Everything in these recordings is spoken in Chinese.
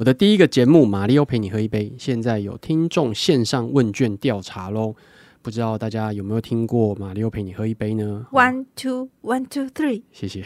我的第一个节目《马里奥陪你喝一杯》，现在有听众线上问卷调查喽，不知道大家有没有听过《马里奥陪你喝一杯》呢？One two one two three，谢谢。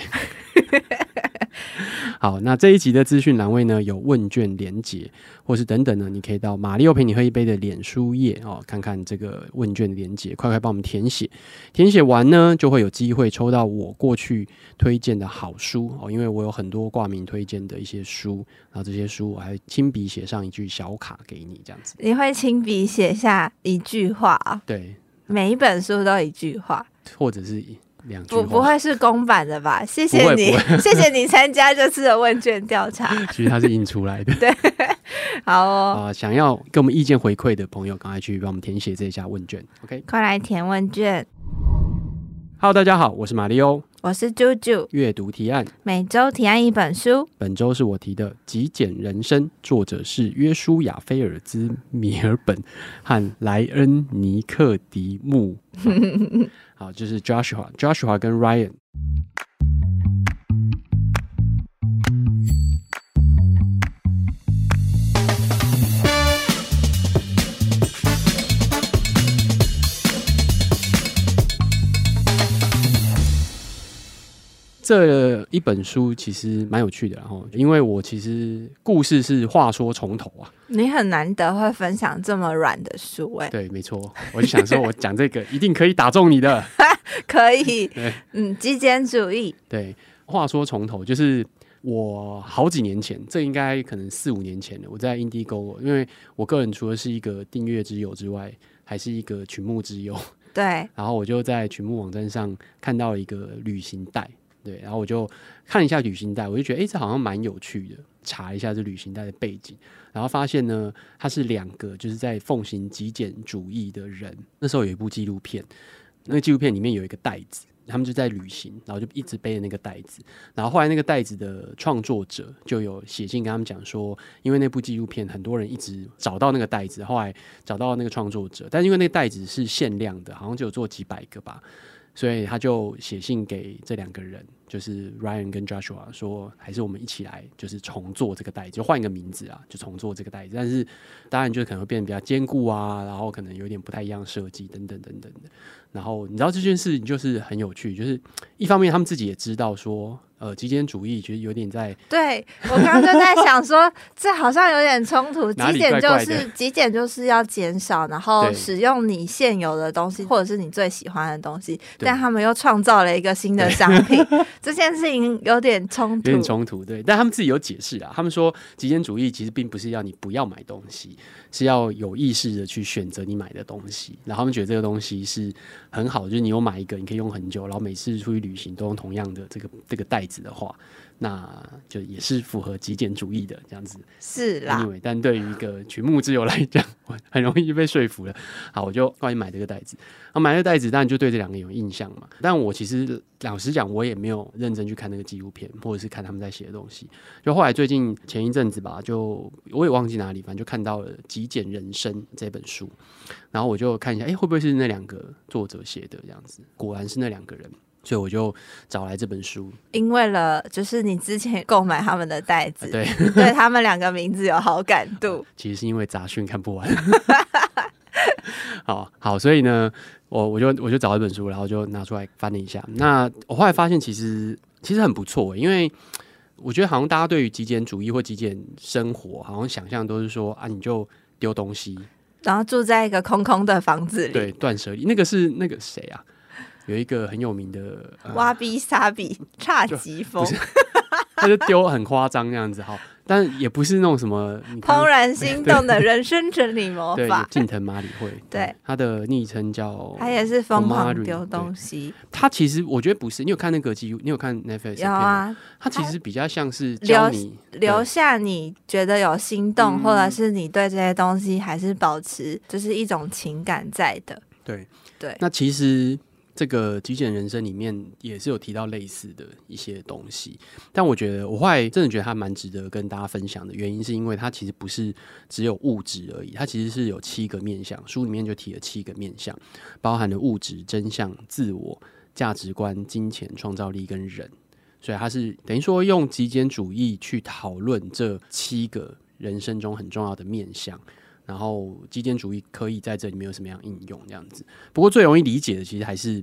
好，那这一集的资讯栏位呢，有问卷连结，或是等等呢，你可以到马力欧陪你喝一杯的脸书页哦，看看这个问卷连结，快快帮我们填写。填写完呢，就会有机会抽到我过去推荐的好书哦，因为我有很多挂名推荐的一些书，然后这些书我还亲笔写上一句小卡给你，这样子。你会亲笔写下一句话啊？对，每一本书都一句话，或者是。不不会是公版的吧？谢谢你，谢谢你参加这次的问卷调查。其实它是印出来的。对，好哦。啊、呃，想要给我们意见回馈的朋友，赶快去帮我们填写这一下问卷。OK，快来填问卷。Hello，大家好，我是马里欧，我是啾啾。阅读提案，每周提案一本书。本周是我提的《极简人生》，作者是约书亚·菲尔兹·米尔本和莱恩·尼克迪穆。好，就是 Joshua，Joshua 跟 Ryan。这一本书其实蛮有趣的，然后因为我其实故事是话说从头啊，你很难得会分享这么软的书哎，对，没错，我就想说我讲这个一定可以打中你的，可以，嗯，极简主义，对，话说从头就是我好几年前，这应该可能四五年前了，我在 Indiegogo，因为我个人除了是一个订阅之友之外，还是一个曲目之友，对，然后我就在曲目网站上看到了一个旅行袋。对，然后我就看一下旅行袋，我就觉得，哎，这好像蛮有趣的。查一下这旅行袋的背景，然后发现呢，它是两个就是在奉行极简主义的人。那时候有一部纪录片，那个纪录片里面有一个袋子，他们就在旅行，然后就一直背着那个袋子。然后后来那个袋子的创作者就有写信跟他们讲说，因为那部纪录片很多人一直找到那个袋子，后来找到那个创作者，但是因为那个袋子是限量的，好像就有做几百个吧。所以他就写信给这两个人，就是 Ryan 跟 Joshua 说，还是我们一起来，就是重做这个袋子，就换一个名字啊，就重做这个袋子。但是当然就可能会变得比较坚固啊，然后可能有点不太一样设计等等等等的。然后你知道这件事情就是很有趣，就是一方面他们自己也知道说。呃，极简主义其实有点在。对，我刚刚就在想说，这好像有点冲突。极简就是极简，就是要减少，然后使用你现有的东西，或者是你最喜欢的东西。但他们又创造了一个新的商品，这件事情有点冲突。有点冲突，对。但他们自己有解释啊，他们说极简主义其实并不是要你不要买东西，是要有意识的去选择你买的东西。然后他们觉得这个东西是很好，就是你有买一个，你可以用很久，然后每次出去旅行都用同样的这个这个袋子。的话，那就也是符合极简主义的这样子，是啦。Anyway, 但对于一个曲目之友来讲，我很容易就被说服了。好，我就关于买这个袋子。啊，买这个袋子，当然就对这两个有印象嘛。但我其实老实讲，我也没有认真去看那个纪录片，或者是看他们在写的东西。就后来最近前一阵子吧，就我也忘记哪里，反正就看到了《极简人生》这本书，然后我就看一下，哎、欸，会不会是那两个作者写的这样子？果然是那两个人。所以我就找来这本书，因为了就是你之前购买他们的袋子，对，对他们两个名字有好感度。其实是因为杂讯看不完。好好，所以呢，我我就我就找了一本书，然后就拿出来翻了一下。那我后来发现，其实其实很不错，因为我觉得好像大家对于极简主义或极简生活，好像想象都是说啊，你就丢东西，然后住在一个空空的房子里，对，断舍离。那个是那个谁啊？有一个很有名的、呃、挖比沙比侘寂风，他就丢很夸张那样子，哈，但也不是那种什么怦然心动的人生整理魔法。近藤麻里惠，对，他的昵称叫他也是疯狂丢东西。他其实我觉得不是，你有看那个纪录？你有看 Netflix？有啊。他其实比较像是留留下你觉得有心动，或者是你对这些东西还是保持就是一种情感在的。对对，那其实。这个极简人生里面也是有提到类似的一些东西，但我觉得我后来真的觉得它蛮值得跟大家分享的原因，是因为它其实不是只有物质而已，它其实是有七个面向，书里面就提了七个面向，包含了物质、真相、自我、价值观、金钱、创造力跟人，所以它是等于说用极简主义去讨论这七个。人生中很重要的面向。然后极简主义可以在这里面有什么样应用？这样子。不过最容易理解的其实还是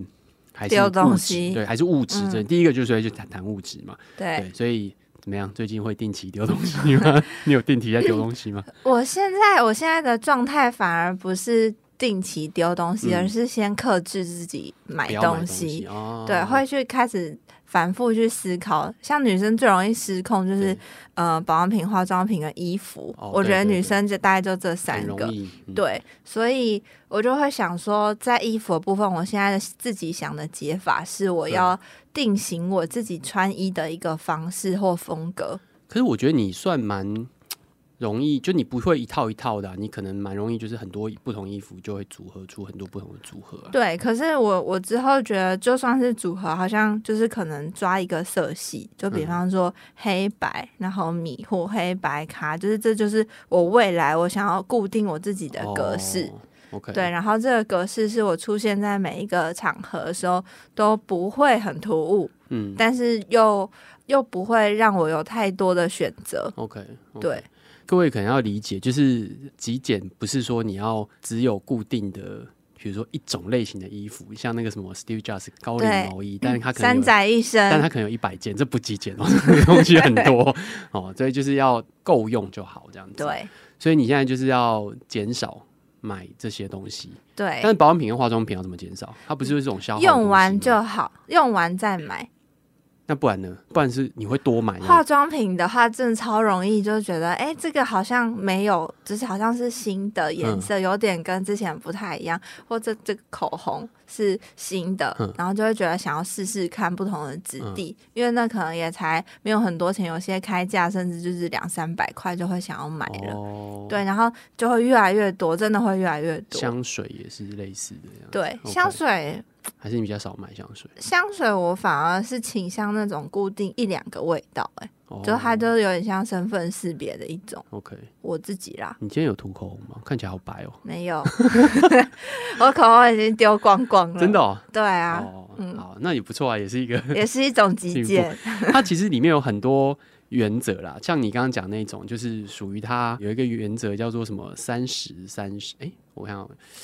还是物质，对，还是物质。这、嗯、第一个就是就谈谈物质嘛。对，对，所以怎么样？最近会定期丢东西吗？你有定期在丢东西吗？我现在我现在的状态反而不是定期丢东西，嗯、而是先克制自己买东西。东西哦、对，会去开始。反复去思考，像女生最容易失控就是呃保养品、化妆品跟衣服。哦、我觉得女生就大概就这三个，嗯、对，所以我就会想说，在衣服的部分，我现在的自己想的解法是，我要定型我自己穿衣的一个方式或风格。可是我觉得你算蛮。容易就你不会一套一套的、啊，你可能蛮容易就是很多不同衣服就会组合出很多不同的组合、啊。对，可是我我之后觉得就算是组合，好像就是可能抓一个色系，就比方说黑白，嗯、然后米或黑白卡，就是这就是我未来我想要固定我自己的格式。对，然后这个格式是我出现在每一个场合的时候都不会很突兀，嗯，但是又又不会让我有太多的选择。OK，, okay. 对。各位可能要理解，就是极简不是说你要只有固定的，比如说一种类型的衣服，像那个什么 Steve Jobs 高领毛衣，但是它可能三宅一生，但它可能有一百件，这不极简哦，东西很多哦，所以就是要够用就好，这样子。对，所以你现在就是要减少买这些东西。对，但是保养品跟化妆品要怎么减少？它不是这种消耗，用完就好，用完再买。那不然呢？不然是你会多买化妆品的话，真的超容易就觉得，哎、欸，这个好像没有，就是好像是新的颜色，嗯、有点跟之前不太一样，或者这个口红是新的，嗯、然后就会觉得想要试试看不同的质地，嗯、因为那可能也才没有很多钱，有些开价甚至就是两三百块就会想要买了，哦、对，然后就会越来越多，真的会越来越多。香水也是类似的样，对.香水。还是你比较少买香水？香水我反而是倾向那种固定一两个味道、欸，哎、哦，就它都有点像身份识别的一种。OK，我自己啦。你今天有涂口红吗？看起来好白哦。没有，我口红已经丢光光了。真的哦？对啊。哦，嗯，好，那也不错啊，也是一个，也是一种极简。它其实里面有很多。原则啦，像你刚刚讲那种，就是属于它有一个原则叫做什么三十三十，哎，我看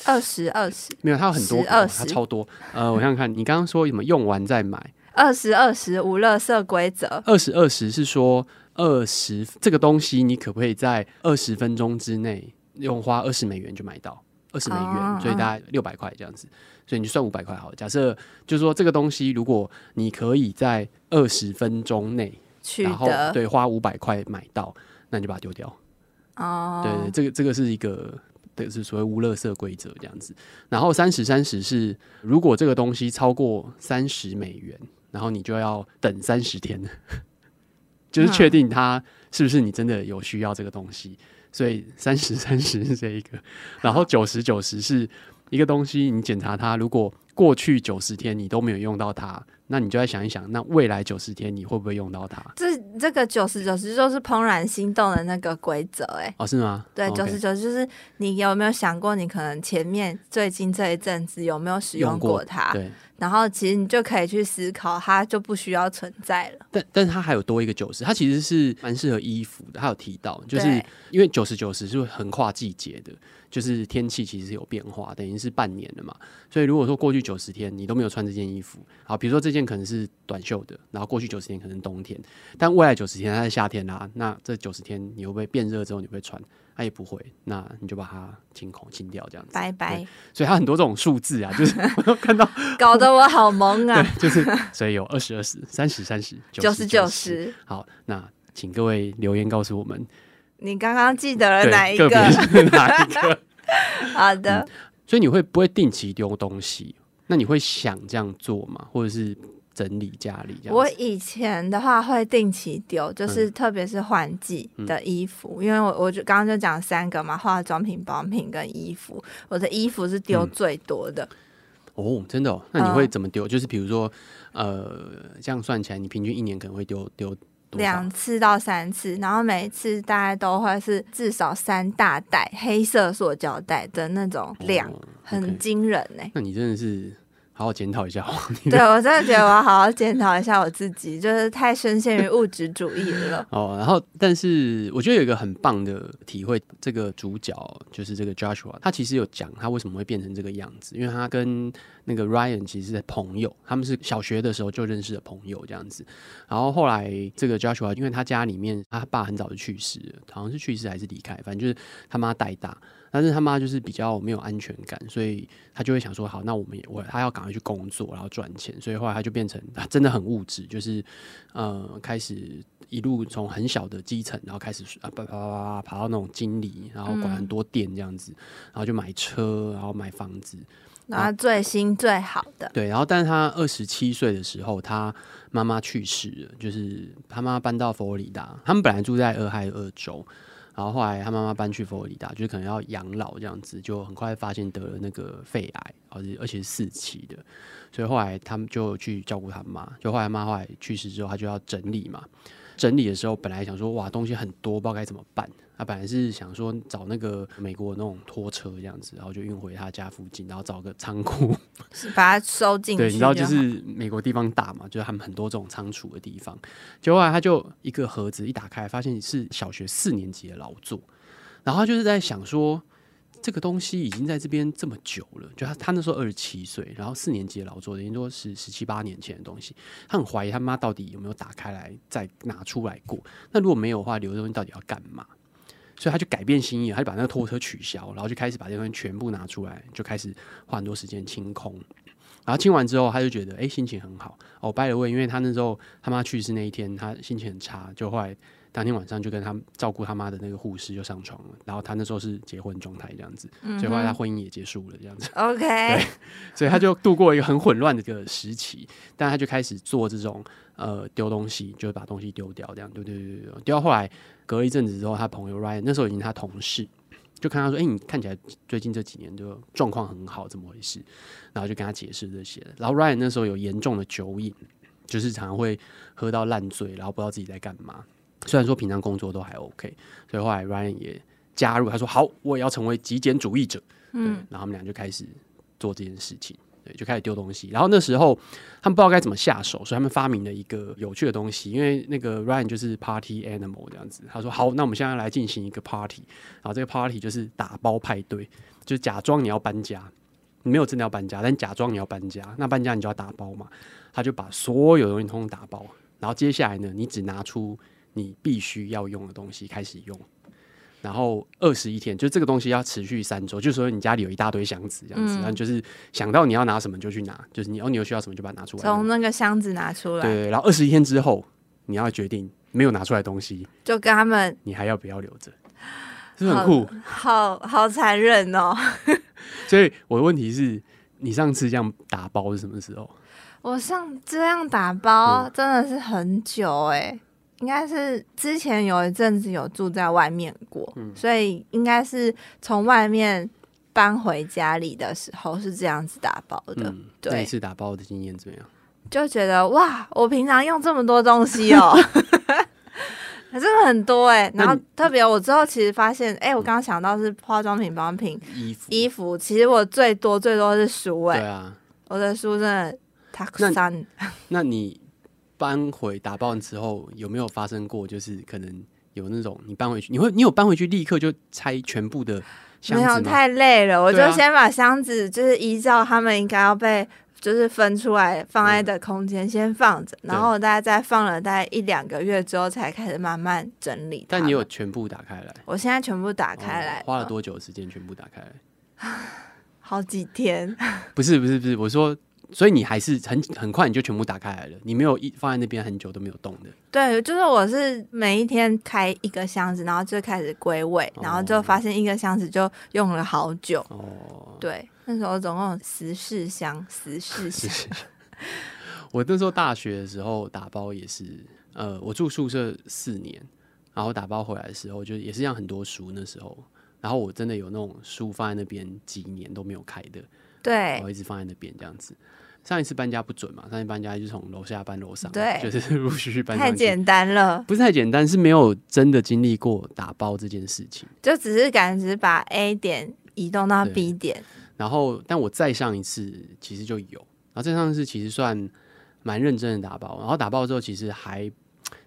二十二十没有，它有很多，二十、超多。呃，我想想看，你刚刚说什么用完再买，二十二十无垃圾规则，二十二十是说二十这个东西你可不可以在二十分钟之内用花二十美元就买到二十美元，哦、所以大概六百块这样子，所以你就算五百块好了。假设就是说这个东西如果你可以在二十分钟内。然后对，花五百块买到，那你就把它丢掉。哦，对对，这个这个是一个，对，是所谓无垃圾规则这样子。然后三十三十是，如果这个东西超过三十美元，然后你就要等三十天，就是确定它是不是你真的有需要这个东西。所以三十三十是这一个，然后九十九十是一个东西，你检查它，如果过去九十天你都没有用到它。那你就要想一想，那未来九十天你会不会用到它？这这个九十九十就是怦然心动的那个规则，哎，哦，是吗？对，九十九就是你有没有想过，你可能前面最近这一阵子有没有使用过它？对，然后其实你就可以去思考，它就不需要存在了。但但是它还有多一个九十，它其实是蛮适合衣服的。它有提到，就是因为九十九十是会横跨季节的。就是天气其实有变化，等于是半年了嘛。所以如果说过去九十天你都没有穿这件衣服，好，比如说这件可能是短袖的，然后过去九十天可能冬天，但未来九十天它是夏天啦、啊，那这九十天你会不会变热之后你会穿？它也不会，那你就把它清空清掉这样子，拜拜。所以它很多这种数字啊，就是我看到 搞得我好懵啊。对，就是所以有二十二十、三十三十、九十九十。好，那请各位留言告诉我们。你刚刚记得了哪一个？哪一个？好的、嗯。所以你会不会定期丢东西？那你会想这样做吗？或者是整理家里这样？我以前的话会定期丢，就是特别是换季的衣服，嗯、因为我我就刚刚就讲三个嘛，化妆品、保养品跟衣服。我的衣服是丢最多的、嗯。哦，真的哦？那你会怎么丢？嗯、就是比如说，呃，这样算起来，你平均一年可能会丢丢。两次到三次，然后每一次大概都会是至少三大袋黑色塑胶袋的那种量，很惊人呢、欸。那你真的是好好检讨一下。对，我真的觉得我要好好检讨一下我自己，就是太深陷于物质主义了。哦，然后但是我觉得有一个很棒的体会，这个主角就是这个 Joshua，他其实有讲他为什么会变成这个样子，因为他跟那个 Ryan 其实是朋友，他们是小学的时候就认识的朋友这样子。然后后来这个 Joshua，因为他家里面他爸很早就去世了，好像是去世还是离开，反正就是他妈带大。但是他妈就是比较没有安全感，所以他就会想说：好，那我们也我他要赶快去工作，然后赚钱。所以后来他就变成他真的很物质，就是呃开始一路从很小的基层，然后开始啊啪啪啪啪爬到那种经理，然后管很多店这样子，然后就买车，然后买房子，然后最新最好的。对，然后但是他二十七岁的时候，他妈妈去世了，就是他妈搬到佛罗里达，他们本来住在俄亥俄州。然后后来他妈妈搬去佛罗里达，就是可能要养老这样子，就很快发现得了那个肺癌，而且而且是四期的，所以后来他们就去照顾他妈。就后来妈后来去世之后，他就要整理嘛。整理的时候，本来想说哇，东西很多，不知道该怎么办。他本来是想说找那个美国那种拖车这样子，然后就运回他家附近，然后找个仓库，是把它收进去。对，你知道就是美国地方大嘛，就是他们很多这种仓储的地方。结果后来他就一个盒子一打开，发现是小学四年级的劳作，然后他就是在想说。这个东西已经在这边这么久了，就他他那时候二十七岁，然后四年级的劳作，等于说是十七八年前的东西。他很怀疑他妈到底有没有打开来再拿出来过。那如果没有的话，留的东西到底要干嘛？所以他就改变心意，他就把那个拖车取消，然后就开始把这东西全部拿出来，就开始花很多时间清空。然后清完之后，他就觉得哎，心情很好。哦拜了位因为他那时候他妈去世那一天，他心情很差，就后来。当天晚上就跟他照顾他妈的那个护士就上床了，然后他那时候是结婚状态这样子，所以后来他婚姻也结束了这样子。OK，对，所以他就度过一个很混乱的一个时期，但他就开始做这种呃丢东西，就是把东西丢掉这样，对对对对，丢到后来隔了一阵子之后，他朋友 Ryan 那时候已经他同事就看他说：“哎、欸，你看起来最近这几年就状况很好，怎么回事？”然后就跟他解释这些。然后 Ryan 那时候有严重的酒瘾，就是常常会喝到烂醉，然后不知道自己在干嘛。虽然说平常工作都还 OK，所以后来 Ryan 也加入，他说好，我也要成为极简主义者。嗯，然后他们俩就开始做这件事情，对，就开始丢东西。然后那时候他们不知道该怎么下手，所以他们发明了一个有趣的东西。因为那个 Ryan 就是 Party Animal 这样子，他说好，那我们现在来进行一个 Party，然后这个 Party 就是打包派对，就假装你要搬家，你没有真的要搬家，但假装你要搬家，那搬家你就要打包嘛。他就把所有东西通通打包，然后接下来呢，你只拿出。你必须要用的东西开始用，然后二十一天，就这个东西要持续三周。就是说你家里有一大堆箱子这样子，然后就是想到你要拿什么就去拿，就是你哦，你有需要什么就把它拿出来，从那个箱子拿出来。对，然后二十一天之后，你要决定没有拿出来的东西，就跟他们，你还要不要留着？是不是很酷？好好残忍哦！所以我的问题是，你上次这样打包是什么时候？我上这样打包真的是很久哎、欸。应该是之前有一阵子有住在外面过，嗯、所以应该是从外面搬回家里的时候是这样子打包的。嗯、对，那一次打包的经验怎么样？就觉得哇，我平常用这么多东西哦、喔，真的很多哎、欸。然后特别我之后其实发现，哎、欸，我刚刚想到是化妆品、保养品、衣服、衣服，其实我最多最多是书哎、欸。对啊，我的书真的太三。那你？搬回打包完之后，有没有发生过？就是可能有那种你搬回去，你会你有搬回去立刻就拆全部的箱子吗？没有，太累了，我就先把箱子就是依照他们应该要被就是分出来放在的空间、嗯、先放着，然后大概再放了大概一两个月之后，才开始慢慢整理。但你有全部打开来？我现在全部打开来，哦、花了多久时间全部打开来？好几天。不是不是不是，我说。所以你还是很很快你就全部打开来了，你没有一放在那边很久都没有动的。对，就是我是每一天开一个箱子，然后就开始归位，然后就发现一个箱子就用了好久。哦，对，那时候总共有十四箱，十四箱。我那时候大学的时候打包也是，呃，我住宿舍四年，然后打包回来的时候就也是这样很多书那时候，然后我真的有那种书放在那边几年都没有开的。对，我一直放在那边这样子。上一次搬家不准嘛？上一次搬家就从楼下搬楼上，对，就是 陆续续搬上去。太简单了，不是太简单，是没有真的经历过打包这件事情，就只是感觉把 A 点移动到 B 点。然后，但我再上一次其实就有，然后再上一次其实算蛮认真的打包，然后打包之后其实还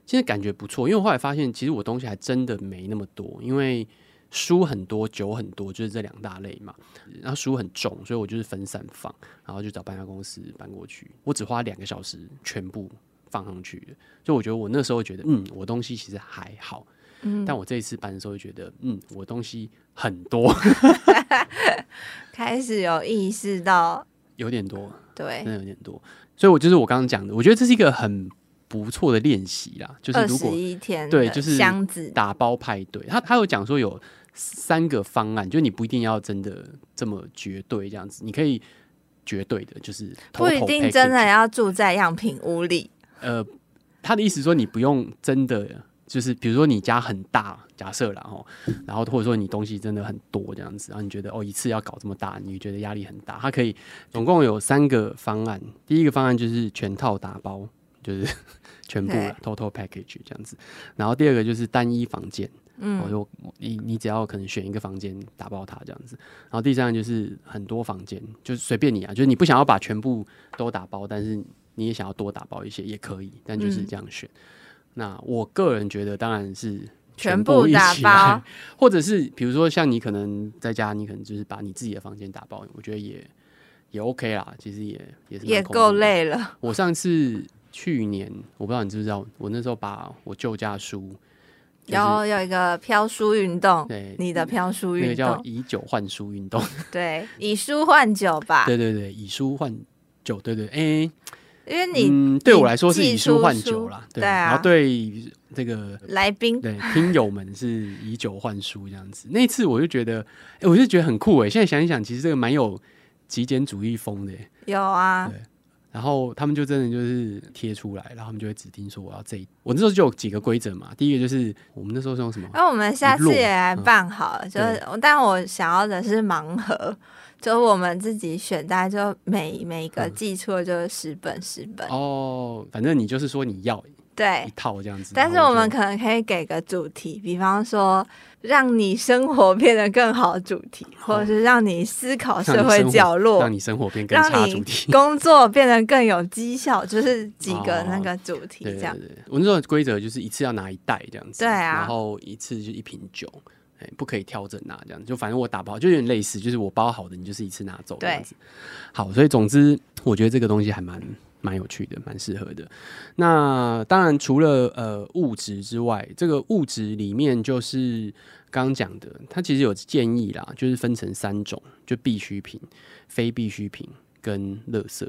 其实感觉不错，因为我后来发现其实我东西还真的没那么多，因为书很多，酒很多，就是这两大类嘛。然后书很重，所以我就是分散放，然后就找搬家公司搬过去。我只花两个小时全部放上去的，所以我觉得我那时候觉得，嗯，我东西其实还好。嗯，但我这一次搬的时候就觉得，嗯，我东西很多，开始有意识到有点多，对，真的有点多。所以，我就是我刚刚讲的，我觉得这是一个很不错的练习啦。就是如果一天对，就是箱子打包派对，他他有讲说有三个方案，就你不一定要真的这么绝对这样子，你可以绝对的，就是不一定真的要住在样品屋里。呃，他的意思说你不用真的。就是比如说你家很大，假设然后，然后或者说你东西真的很多这样子，然后你觉得哦一次要搞这么大，你觉得压力很大。它可以总共有三个方案，第一个方案就是全套打包，就是全部了 total package 这样子。然后第二个就是单一房间，嗯，我就你你只要可能选一个房间打包它这样子。然后第三个就是很多房间，就是随便你啊，就是你不想要把全部都打包，但是你也想要多打包一些也可以，但就是这样选。嗯那我个人觉得，当然是全部一起或者是比如说像你可能在家，你可能就是把你自己的房间打包，我觉得也也 OK 啦。其实也也是也够累了。我上次去年，我不知道你知不知道，我那时候把我旧家书，然后有一个飘书运动，对，你的飘书运动，那个叫以酒换书运动，对，以书换酒吧，对对对，以书换酒，对对，哎、欸。因为你、嗯、对我来说是以书换酒啦，对，对啊，然后对这个来宾对听友们是以酒换书这样子。那次我就觉得，哎，我就觉得很酷哎。现在想一想，其实这个蛮有极简主义风的。有啊，对。然后他们就真的就是贴出来，然后他们就会指定说我要这一。我那时候就有几个规则嘛，第一个就是我们那时候是用什么？那我们下次也来办好了，嗯、就是但我想要的是盲盒。就我们自己选，大概就每每个寄出的就是十本十本、嗯、哦，反正你就是说你要对一套这样子，但是我们可能可以给个主题，比方说让你生活变得更好主题，或者是让你思考社会角落，让你生活变更差主题，工作变得更有绩效，就是几个那个主题这样。哦、对对对，我那时候规则就是一次要拿一袋这样子，对啊，然后一次就一瓶酒。不可以调整拿这样，就反正我打包就有点类似，就是我包好的，你就是一次拿走这样子。好，所以总之我觉得这个东西还蛮蛮有趣的，蛮适合的。那当然除了呃物质之外，这个物质里面就是刚刚讲的，它其实有建议啦，就是分成三种，就必需品、非必需品跟垃圾。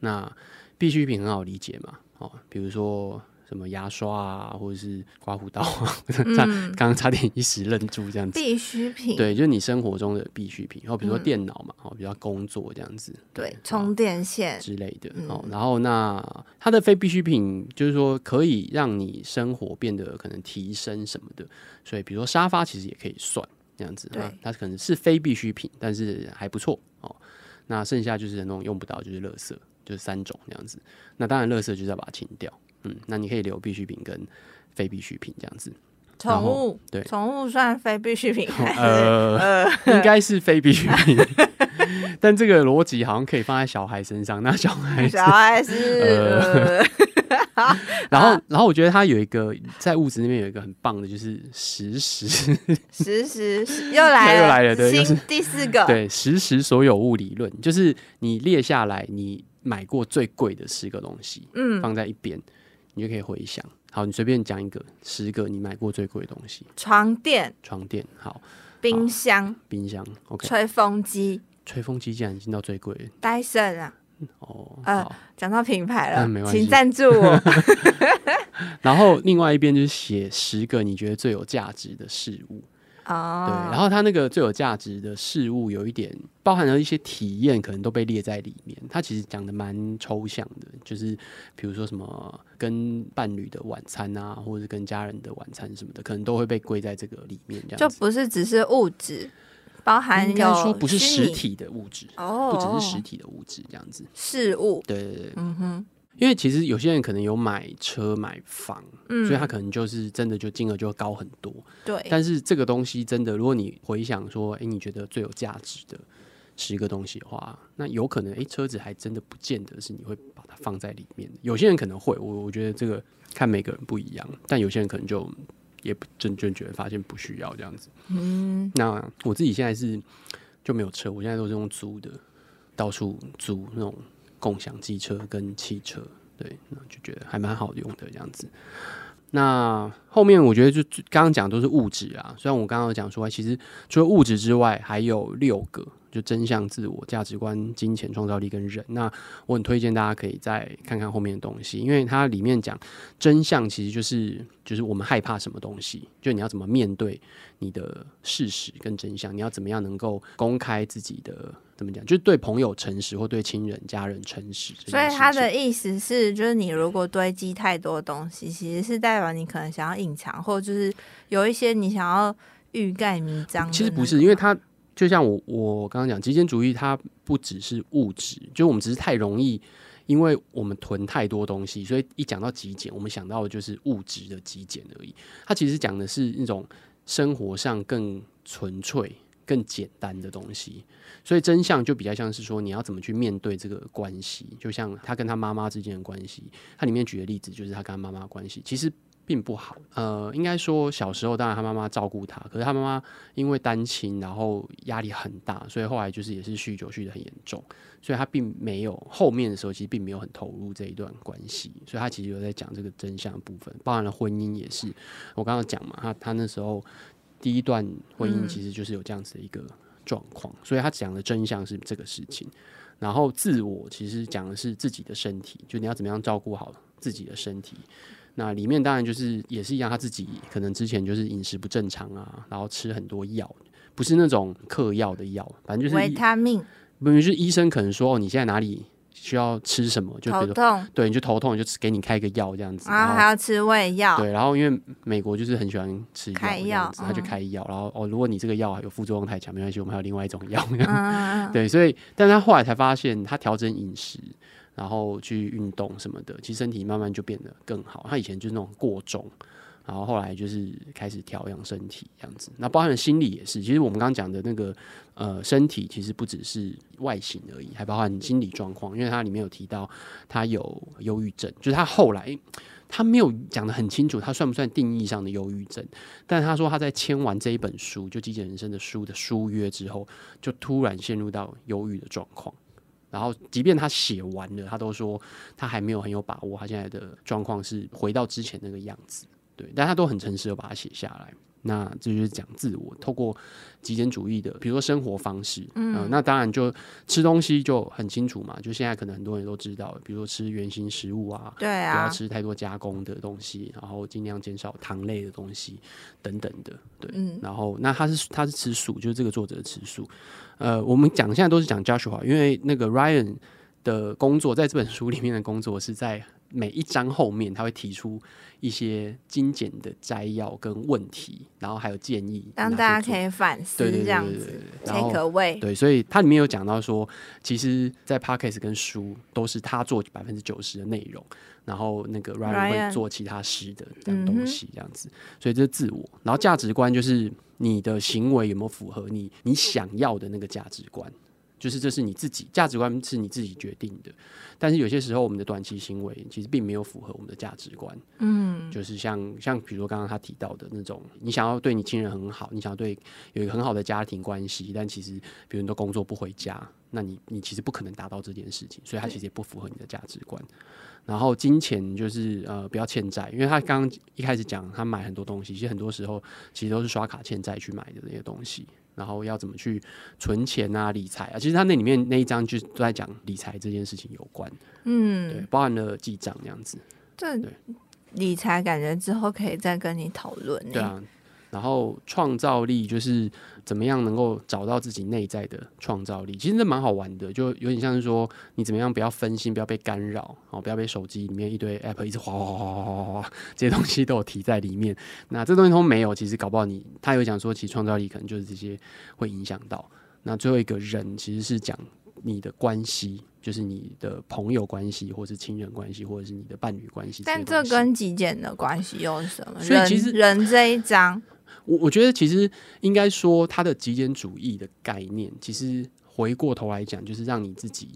那必需品很好理解嘛，哦，比如说。什么牙刷啊，或者是刮胡刀啊，刚、嗯、刚差点一时愣住这样子。必需品，对，就是你生活中的必需品，然后比如说电脑嘛，哦、嗯，比较工作这样子，对，充电线之类的，哦、嗯，然后那它的非必需品就是说可以让你生活变得可能提升什么的，所以比如说沙发其实也可以算这样子，对，它可能是非必需品，但是还不错哦。那剩下就是那种用不到，就是垃圾，就是三种这样子。那当然，垃圾就是要把它清掉。嗯，那你可以留必需品跟非必需品这样子。宠物对，宠物算非必需品还是？呃，呃 应该是非必需品。但这个逻辑好像可以放在小孩身上。那小孩小孩是，然后然后我觉得它有一个在物质那边有一个很棒的，就是实时实时又来了又来了，对，新第四个对实时所有物理论，就是你列下来你买过最贵的十个东西，嗯，放在一边。你就可以回想，好，你随便讲一个，十个你买过最贵的东西。床垫，床垫，好，冰箱，冰箱，OK，吹风机，吹风机竟然已经到最贵了。戴森啊，哦，呃，讲到品牌了，嗯、没关系，请赞助我。然后另外一边就是写十个你觉得最有价值的事物。哦，对，然后它那个最有价值的事物有一点包含了一些体验，可能都被列在里面。它其实讲的蛮抽象的，就是比如说什么跟伴侣的晚餐啊，或者是跟家人的晚餐什么的，可能都会被归在这个里面。这样就不是只是物质，包含有应该说不是实体的物质哦，不只是实体的物质这样子，事物。对对对，嗯哼。因为其实有些人可能有买车买房，嗯，所以他可能就是真的就金额就高很多。对，但是这个东西真的，如果你回想说，哎，你觉得最有价值的十个东西的话，那有可能哎、欸，车子还真的不见得是你会把它放在里面的。有些人可能会，我我觉得这个看每个人不一样，但有些人可能就也不真正觉得发现不需要这样子。嗯，那我自己现在是就没有车，我现在都是用租的，到处租那种共享机车跟汽车，对，那就觉得还蛮好用的这样子。那后面我觉得就刚刚讲都是物质啊，虽然我刚刚讲说，其实除了物质之外，还有六个，就真相、自我、价值观、金钱、创造力跟人。那我很推荐大家可以再看看后面的东西，因为它里面讲真相，其实就是就是我们害怕什么东西，就你要怎么面对你的事实跟真相，你要怎么样能够公开自己的。怎么讲？就是对朋友诚实，或对亲人、家人诚实。所以他的意思是，就是你如果堆积太多东西，其实是代表你可能想要隐藏，或者就是有一些你想要欲盖弥彰。其实不是，因为他就像我我刚刚讲，极简主义它不只是物质，就我们只是太容易，因为我们囤太多东西，所以一讲到极简，我们想到的就是物质的极简而已。它其实讲的是那种生活上更纯粹。更简单的东西，所以真相就比较像是说，你要怎么去面对这个关系，就像他跟他妈妈之间的关系。他里面举的例子就是他跟他妈妈关系其实并不好。呃，应该说小时候当然他妈妈照顾他，可是他妈妈因为单亲，然后压力很大，所以后来就是也是酗酒酗得很严重，所以他并没有后面的时候其实并没有很投入这一段关系，所以他其实有在讲这个真相的部分，包含了婚姻也是。我刚刚讲嘛，他他那时候。第一段婚姻其实就是有这样子的一个状况，嗯，所以他讲的真相是这个事情。然后自我其实讲的是自己的身体，就你要怎么样照顾好自己的身体。那里面当然就是也是一样，他自己可能之前就是饮食不正常啊，然后吃很多药，不是那种嗑药的药，反正就是维他命，不是医生可能说哦，你现在哪里？需要吃什么？就比如说，对，你就头痛，就给你开一个药这样子。然后还要吃胃药。对，然后因为美国就是很喜欢吃药，开药，他就开药。然后哦，如果你这个药有副作用太强，没关系，我们还有另外一种药。嗯、对，所以，但他后来才发现，他调整饮食，然后去运动什么的，其实身体慢慢就变得更好。他以前就是那种过重。然后后来就是开始调养身体这样子，那包含心理也是。其实我们刚刚讲的那个呃身体，其实不只是外形而已，还包含心理状况。因为它里面有提到他有忧郁症，就是他后来他没有讲得很清楚，他算不算定义上的忧郁症？但他说他在签完这一本书，就《极简人生》的书的书约之后，就突然陷入到忧郁的状况。然后即便他写完了，他都说他还没有很有把握，他现在的状况是回到之前那个样子。对，但他都很诚实的把它写下来。那这就是讲自我，透过极简主义的，比如说生活方式，嗯、呃，那当然就吃东西就很清楚嘛。就现在可能很多人都知道，比如说吃原型食物啊，对啊，不要吃太多加工的东西，然后尽量减少糖类的东西等等的。对，嗯，然后那他是他是吃素，就是这个作者吃素。呃，我们讲现在都是讲 Joshua，因为那个 Ryan 的工作 在这本书里面的工作是在每一章后面他会提出。一些精简的摘要跟问题，然后还有建议，让大家可以反思这样子。take away 对，所以它里面有讲到说，其实，在 podcast 跟书都是他做百分之九十的内容，然后那个 Ryan 会做其他十的这样东西，这样子。所以这是自我，然后价值观就是你的行为有没有符合你你想要的那个价值观。就是这是你自己价值观是你自己决定的，但是有些时候我们的短期行为其实并没有符合我们的价值观。嗯，就是像像比如说刚刚他提到的那种，你想要对你亲人很好，你想要对有一个很好的家庭关系，但其实比如你都工作不回家，那你你其实不可能达到这件事情，所以他其实也不符合你的价值观。然后金钱就是呃不要欠债，因为他刚刚一开始讲他买很多东西，其实很多时候其实都是刷卡欠债去买的那些东西。然后要怎么去存钱啊、理财啊？其实他那里面那一章就都在讲理财这件事情有关，嗯，对，包含了记账这样子。对，理财感觉之后可以再跟你讨论。对啊。然后创造力就是怎么样能够找到自己内在的创造力，其实这蛮好玩的，就有点像是说你怎么样不要分心，不要被干扰，哦，不要被手机里面一堆 app 一直哗哗哗哗哗哗，这些东西都有提在里面。那这东西都没有，其实搞不好你他有讲说，其实创造力可能就是这些会影响到。那最后一个人其实是讲你的关系，就是你的朋友关系，或是亲人关系，或者是你的伴侣关系。但这跟极简的关系又是什么？所以其实人，人这一章。我我觉得其实应该说，他的极简主义的概念，其实回过头来讲，就是让你自己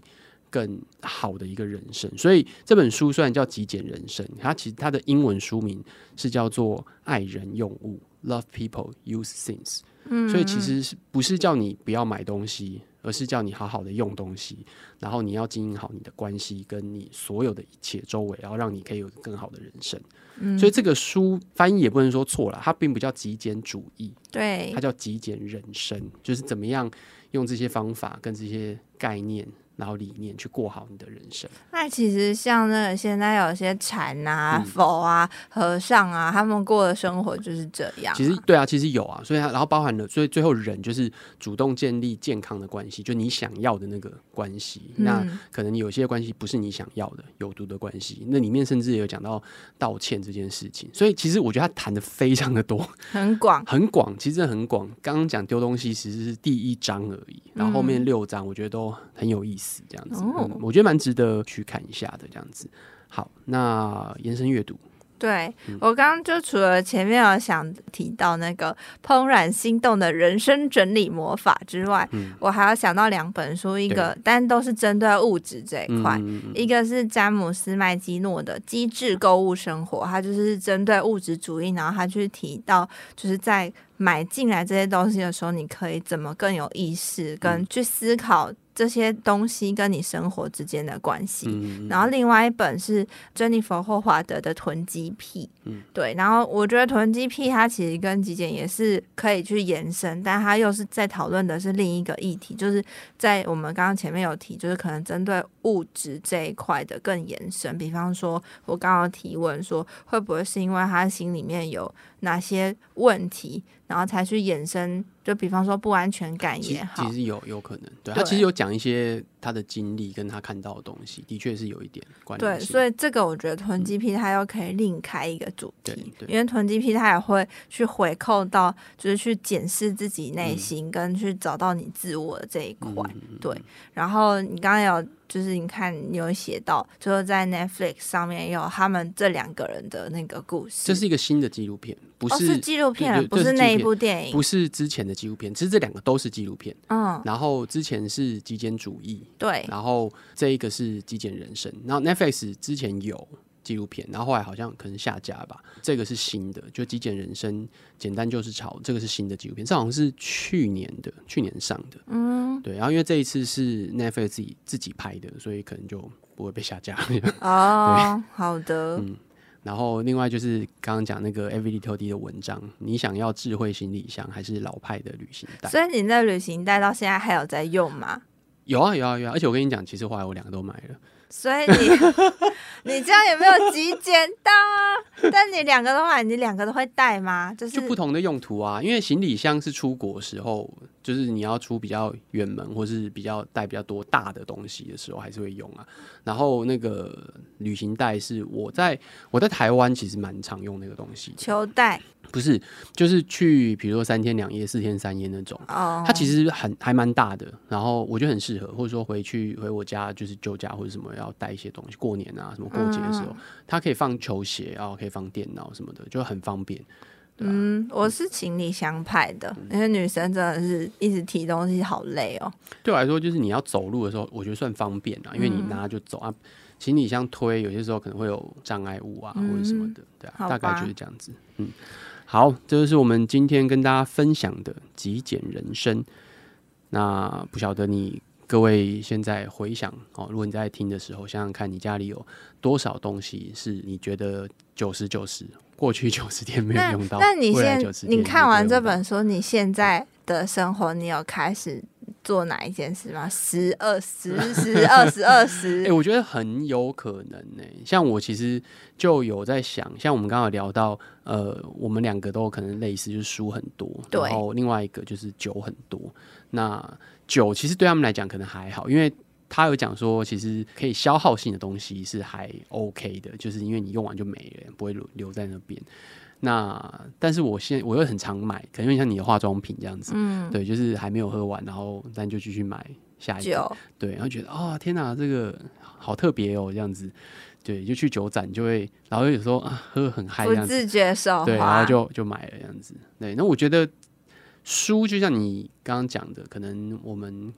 更好的一个人生。所以这本书虽然叫《极简人生》，它其实它的英文书名是叫做《爱人用物》（Love People Use Things）。嗯，所以其实是不是叫你不要买东西？而是叫你好好的用东西，然后你要经营好你的关系，跟你所有的一切周围，然后让你可以有更好的人生。嗯，所以这个书翻译也不能说错了，它并不叫极简主义，对，它叫极简人生，就是怎么样用这些方法跟这些概念。然后理念去过好你的人生。那其实像那个现在有些禅啊、嗯、佛啊、和尚啊，他们过的生活就是这样、啊。其实对啊，其实有啊，所以然后包含了，所以最后人就是主动建立健康的关系，就你想要的那个关系。嗯、那可能有些关系不是你想要的，有毒的关系。那里面甚至有讲到道歉这件事情。所以其实我觉得他谈的非常的多，很广，很广，其实很广。刚刚讲丢东西其实是第一章而已，然后后面六章我觉得都很有意思。这样子，嗯，我觉得蛮值得去看一下的。这样子，好，那延伸阅读。对，我刚刚就除了前面有想提到那个怦然心动的人生整理魔法之外，嗯、我还要想到两本书，一个但都是针对物质这一块，嗯、一个是詹姆斯麦基诺的《机智购物生活》，他就是针对物质主义，然后他去提到就是在买进来这些东西的时候，你可以怎么更有意识，跟去思考。这些东西跟你生活之间的关系，嗯、然后另外一本是珍妮佛霍华德的《囤积癖》，嗯，对，然后我觉得《囤积癖》它其实跟极简也是可以去延伸，但它又是在讨论的是另一个议题，就是在我们刚刚前面有提，就是可能针对物质这一块的更延伸，比方说我刚刚提问说，会不会是因为他心里面有哪些问题？然后才去衍生，就比方说不安全感也好，其实有有可能，对，对他其实有讲一些他的经历跟他看到的东西，的确是有一点关系。对，所以这个我觉得囤积癖他又可以另开一个主题，嗯、因为囤积癖他也会去回扣到，就是去检视自己内心，跟去找到你自我的这一块。嗯、对，然后你刚刚有。就是你看，你有写到，就是在 Netflix 上面有他们这两个人的那个故事。这是一个新的纪录片，不是纪录片，不是那一部电影，不是之前的纪录片。其实这两个都是纪录片。嗯，然后之前是极简主义，对，然后这一个是极简人生。然后 Netflix 之前有。纪录片，然后后来好像可能下架吧。这个是新的，就《极简人生》，简单就是潮。这个是新的纪录片，这好像是去年的，去年上的。嗯，对。然后因为这一次是 Netflix 自己自己拍的，所以可能就不会被下架。哦，好的。嗯，然后另外就是刚刚讲那个 Every Little D 的文章，你想要智慧行李箱还是老派的旅行袋？所以你的旅行袋到现在还有在用吗？有啊，有啊，有啊。而且我跟你讲，其实后来我两个都买了。所以你 你这样有没有极简到啊？但你两个的话，你两个都会带吗？就是就不同的用途啊。因为行李箱是出国时候，就是你要出比较远门，或是比较带比较多大的东西的时候，还是会用啊。然后那个旅行袋是我在我在台湾其实蛮常用那个东西，球袋。不是，就是去，比如说三天两夜、四天三夜那种，oh. 它其实很还蛮大的，然后我觉得很适合，或者说回去回我家就是旧家或者什么要带一些东西，过年啊什么过节的时候，嗯、它可以放球鞋，然后可以放电脑什么的，就很方便。嗯，我是行李箱派的，嗯、因为女生真的是一直提东西好累哦。对我来说，就是你要走路的时候，我觉得算方便啊，因为你拿就走啊。行李箱推有些时候可能会有障碍物啊，或者什么的，对啊，大概就是这样子，嗯。好，这就是我们今天跟大家分享的极简人生。那不晓得你各位现在回想哦，如果你在听的时候，想想看你家里有多少东西是你觉得九十九十过去九十 天没有用到？那，那你现你看完这本书，你现在的生活，你有开始？做哪一件事吗？十二十十二十二十？哎，我觉得很有可能呢、欸。像我其实就有在想，像我们刚刚聊到，呃，我们两个都可能类似，就是书很多，对然后另外一个就是酒很多。那酒其实对他们来讲可能还好，因为他有讲说，其实可以消耗性的东西是还 OK 的，就是因为你用完就没了，不会留留在那边。那但是我现在我又很常买，可能像你的化妆品这样子，嗯，对，就是还没有喝完，然后但就继续买下一个，对，然后觉得啊、哦、天哪，这个好特别哦，这样子，对，就去酒展就会，然后有时候啊喝很嗨，不自觉手对，然后就就买了这样子，对，那我觉得书就像你刚刚讲的，可能我们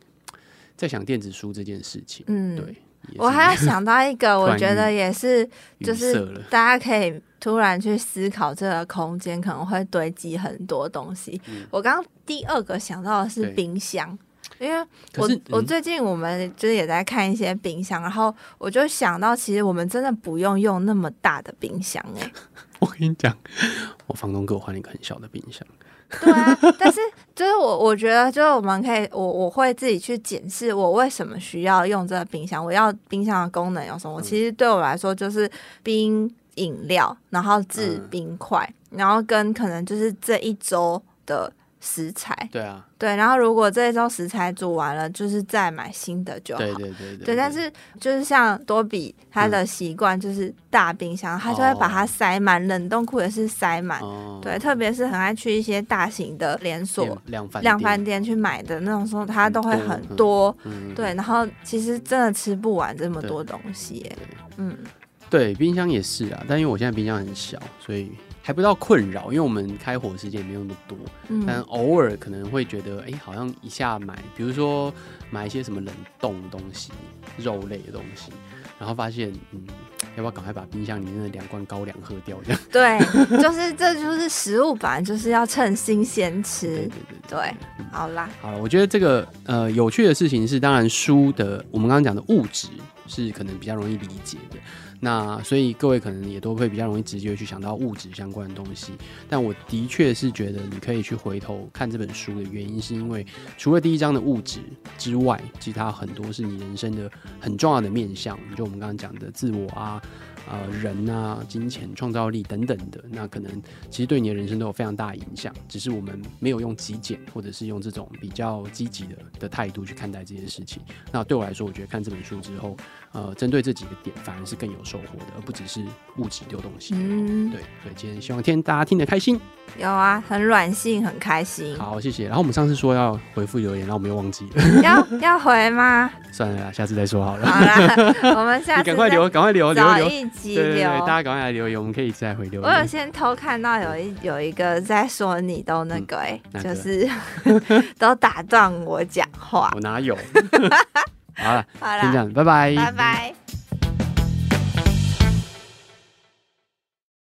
在想电子书这件事情。嗯，对。我还要想到一个，我觉得也是，就是大家可以突然去思考这个空间可能会堆积很多东西。嗯、我刚刚第二个想到的是冰箱，因为我我最近我们就是也在看一些冰箱，然后我就想到，其实我们真的不用用那么大的冰箱哎、欸。我跟你讲，我房东给我换了一个很小的冰箱。对啊，但是就是我我觉得就是我们可以，我我会自己去检视我为什么需要用这个冰箱，我要冰箱的功能有什么？其实对我来说就是冰饮料，然后制冰块，然后跟可能就是这一周的。食材对啊，对，然后如果这一周食材煮完了，就是再买新的就好。对对对对，对，对。但是就是像多比他的习惯，就是大冰箱，嗯、他就会把它塞满，哦、冷冻库也是塞满。哦、对，特别是很爱去一些大型的连锁量贩量贩店去买的那种时候，他都会很多。嗯、对，然后其实真的吃不完这么多东西。嗯，对，冰箱也是啊，但因为我现在冰箱很小，所以。还不到困扰，因为我们开火时间也没有那么多，嗯、但偶尔可能会觉得，哎、欸，好像一下买，比如说买一些什么冷冻东西、肉类的东西，然后发现，嗯，要不要赶快把冰箱里面的两罐高粱喝掉？这样 对，就是这就是食物吧，就是要趁新鲜吃。对对对，对，嗯、好啦，好了，我觉得这个呃有趣的事情是，当然书的我们刚刚讲的物质是可能比较容易理解的。那所以各位可能也都会比较容易直接去想到物质相关的东西，但我的确是觉得你可以去回头看这本书的原因，是因为除了第一章的物质之外，其他很多是你人生的很重要的面向，就我们刚刚讲的自我啊。呃，人啊，金钱、创造力等等的，那可能其实对你的人生都有非常大的影响，只是我们没有用极简或者是用这种比较积极的的态度去看待这些事情。那对我来说，我觉得看这本书之后，呃，针对这几个点，反而是更有收获的，而不只是物质丢东西。嗯，对，所以今天希望天大家听得开心。有啊，很软性，很开心。好，谢谢。然后我们上次说要回复留言，然后我们又忘记了。要 要回吗？算了啦，下次再说好了。好啦，我们下次 赶快留，赶快留，留留。对对对，大家赶快来留言，我们可以再回留言。我有先偷看到有一有一个在说你都那个哎、欸，嗯、就是 都打断我讲话。我哪有？好了，好了，先这样，拜拜，拜拜。